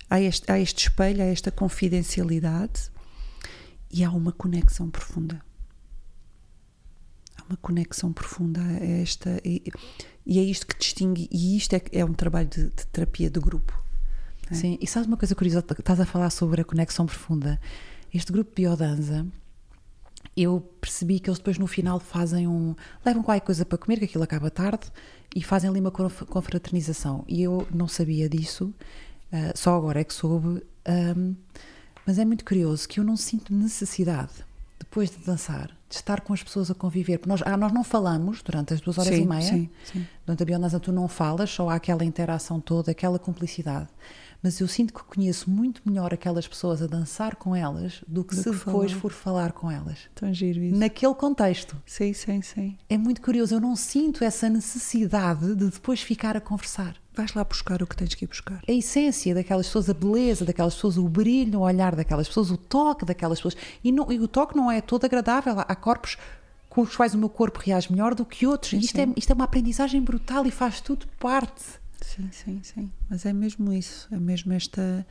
Há este, há este espelho, há esta confidencialidade e há uma conexão profunda. Uma conexão profunda a esta e, e é isto que distingue e isto é, é um trabalho de, de terapia de grupo. É. Sim, e sabes uma coisa curiosa? Estás a falar sobre a conexão profunda. Este grupo Biodanza, eu percebi que eles depois no final fazem um. levam qualquer coisa para comer, que aquilo acaba tarde, e fazem ali uma conf- confraternização. E eu não sabia disso, ah, só agora é que soube. ahm, mas é muito curioso que eu não sinto necessidade, depois de dançar, de estar com as pessoas a conviver. Porque nós, ah, nós não falamos durante as duas horas Sim, e meia. sim, sim. Durante a Biodança tu não falas, só há aquela interação toda, aquela cumplicidade. Mas eu sinto que conheço muito melhor aquelas pessoas a dançar com elas do que Do se que depois falar. for falar com elas. Tão giro isso. Naquele contexto. Sim, sim, sim. É muito curioso, eu não sinto essa necessidade de depois ficar a conversar. Vais lá buscar o que tens que ir buscar. A essência daquelas pessoas, a beleza daquelas pessoas, o brilho no olhar daquelas pessoas, o toque daquelas pessoas. E, não- e o toque não é todo agradável. Há corpos com os quais o meu corpo reage melhor do que outros. Sim, isto, sim. É, isto é uma aprendizagem brutal e faz tudo parte. Sim, sim, sim. Mas é mesmo isso. É mesmo esta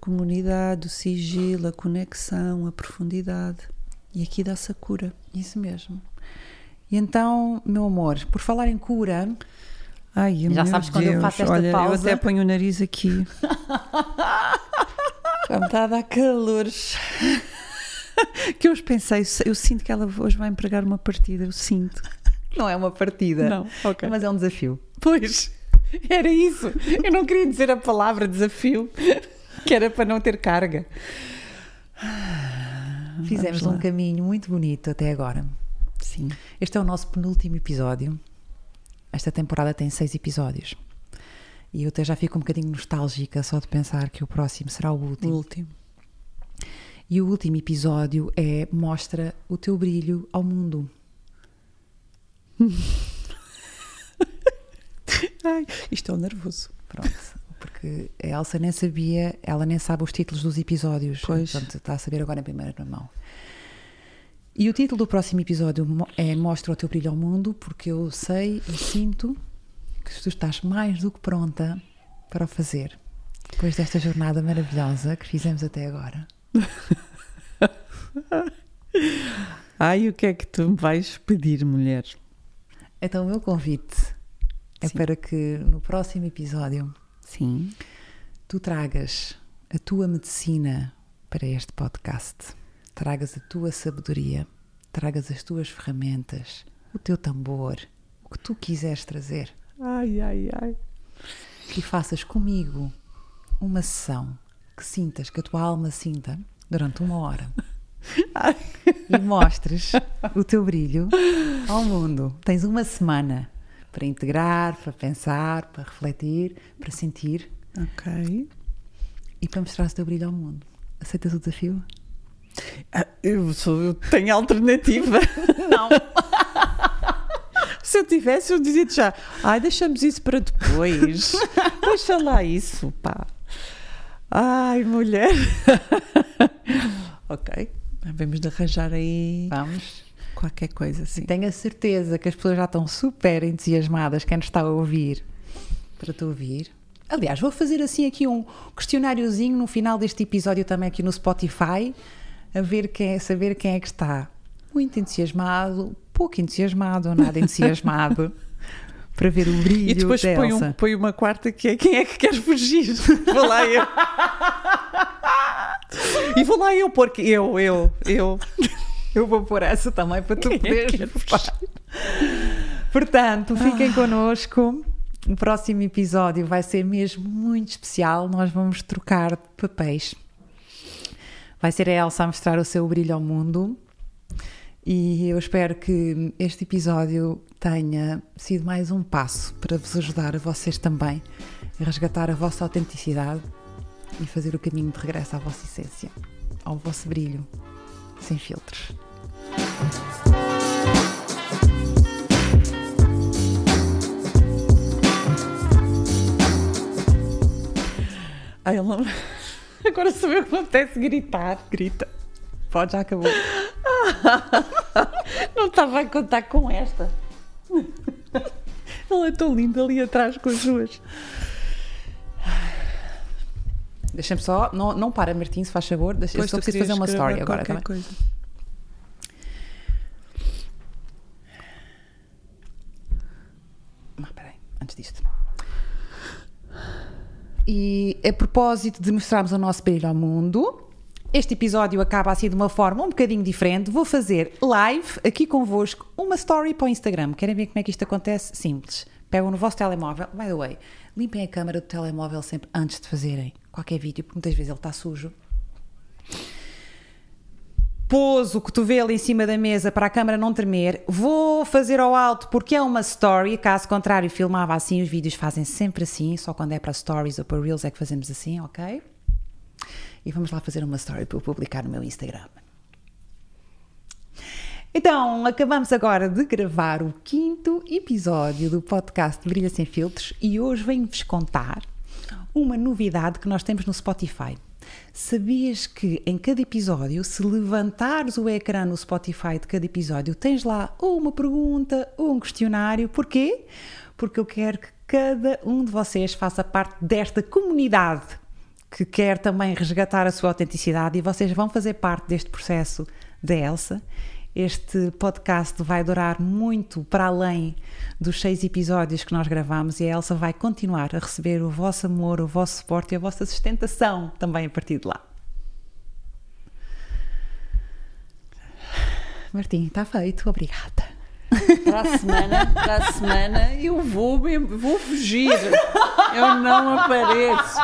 comunidade, o sigilo, a conexão, a profundidade. E aqui dá-se a cura. Isso mesmo. E então, meu amor, por falar em cura, Ai, Já sabes quando eu Deus, faço esta olha, Eu pausa. até ponho o nariz aqui. Já me está a dar calores. que eu hoje pensei, eu sinto que ela hoje vai empregar uma partida, eu sinto. não é uma partida. Não, ok. Mas é um desafio. Pois, era isso. Eu não queria dizer a palavra desafio, que era para não ter carga. Fizemos um caminho muito bonito até agora. Sim. Este é o nosso penúltimo episódio. Esta temporada tem seis episódios. E eu até já fico um bocadinho nostálgica só de pensar que o próximo será o O último. último. E o último episódio é mostra o teu brilho ao mundo. Ai, isto é nervoso. Pronto. Porque a Elsa nem sabia, ela nem sabe os títulos dos episódios. Pois. Portanto, está a saber agora em primeira mão. E o título do próximo episódio é Mostra o teu brilho ao mundo, porque eu sei e sinto que tu estás mais do que pronta para o fazer. Depois desta jornada maravilhosa que fizemos até agora. Ai, o que é que tu me vais pedir, mulher? Então, o meu convite é Sim. para que no próximo episódio Sim. tu tragas a tua medicina para este podcast. Tragas a tua sabedoria, tragas as tuas ferramentas, o teu tambor, o que tu quiseres trazer Ai, ai, ai. e faças comigo uma sessão que sintas, que a tua alma sinta durante uma hora Ai. e mostres o teu brilho ao mundo. Tens uma semana para integrar, para pensar, para refletir, para sentir Ok. e para mostrar o teu brilho ao mundo. Aceitas o desafio? Ah, Eu, sou, eu tenho alternativa. Não. Se eu tivesse, eu dizia-te já. Ai, deixamos isso para depois. Deixa lá isso, pá. Ai, mulher. ok. Vamos de arranjar aí Vamos. qualquer coisa assim. Tenho a certeza que as pessoas já estão super entusiasmadas, quem nos está a ouvir, para te ouvir. Aliás, vou fazer assim aqui um questionáriozinho no final deste episódio também aqui no Spotify, a ver quem é, saber quem é que está muito entusiasmado, pouco entusiasmado ou nada entusiasmado, para ver o brilho E depois põe, Elsa. um, põe uma quarta que é quem é que quer fugir? Vou lá eu. E vou lá eu, porque eu, eu, eu. Eu vou pôr essa também para tu Quem é poderes. fugir? Portanto, fiquem Ah. connosco. O próximo episódio vai ser mesmo muito especial. Nós vamos trocar de papéis. Vai ser a Elsa a mostrar o seu brilho ao mundo. E eu espero que este episódio tenha sido mais um passo para vos ajudar a vocês também a resgatar a vossa autenticidade e fazer o caminho de regresso à vossa essência, ao vosso brilho, sem filtros. Ai, ela... Agora sou eu que apetece gritar. Grita. Pode, já acabou. Não estava a contar com esta. Ela é tão linda ali atrás com as duas. Deixa-me só, não, não para, Martim, se faz favor. Deixa, eu só preciso fazer uma story agora. Bem? Coisa. Ah, peraí, antes disto. E a propósito de mostrarmos o nosso brilho ao mundo, este episódio acaba assim de uma forma um bocadinho diferente. Vou fazer live aqui convosco uma story para o Instagram. Querem ver como é que isto acontece? Simples. Pegam no vosso telemóvel, by the way, limpem a câmera do telemóvel sempre antes de fazerem qualquer vídeo, porque muitas vezes ele está sujo. Pôs o cotovelo em cima da mesa para a câmera não tremer. Vou fazer ao alto porque é uma story. Caso contrário, filmava assim. Os vídeos fazem sempre assim. Só quando é para stories ou para reels é que fazemos assim, ok? E vamos lá fazer uma story para eu publicar no meu Instagram. Então, acabamos agora de gravar o quinto episódio do podcast Brilha Sem Filtros e hoje venho-vos contar uma novidade que nós temos no Spotify. Sabias que em cada episódio, se levantares o ecrã no Spotify de cada episódio, tens lá ou uma pergunta ou um questionário? Porquê? Porque eu quero que cada um de vocês faça parte desta comunidade que quer também resgatar a sua autenticidade e vocês vão fazer parte deste processo da Elsa. Este podcast vai durar muito para além dos seis episódios que nós gravamos e a Elsa vai continuar a receber o vosso amor, o vosso suporte e a vossa sustentação também a partir de lá. Martim, está feito, obrigada. Para a semana, para a semana eu vou, vou fugir. Eu não apareço.